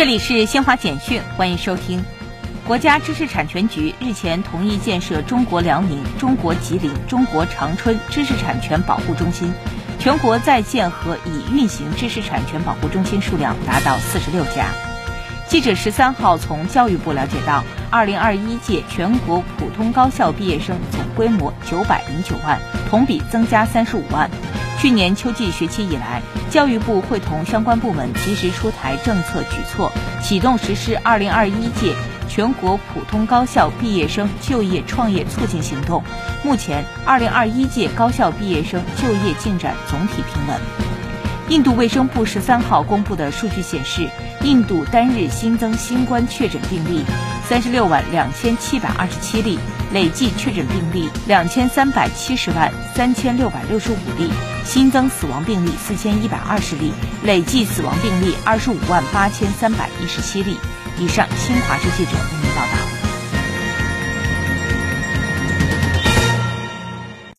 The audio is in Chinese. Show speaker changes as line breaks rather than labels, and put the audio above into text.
这里是新华简讯，欢迎收听。国家知识产权局日前同意建设中国辽宁、中国吉林、中国长春知识产权保护中心，全国在建和已运行知识产权保护中心数量达到四十六家。记者十三号从教育部了解到，二零二一届全国普通高校毕业生总规模九百零九万，同比增加三十五万。去年秋季学期以来，教育部会同相关部门及时出台政策举措，启动实施二零二一届全国普通高校毕业生就业创业促进行动。目前，二零二一届高校毕业生就业进展总体平稳。印度卫生部十三号公布的数据显示。印度单日新增新冠确诊病例三十六万两千七百二十七例，累计确诊病例两千三百七十万三千六百六十五例，新增死亡病例四千一百二十例，累计死亡病例二十五万八千三百一十七例。以上，新华社记者为您报道。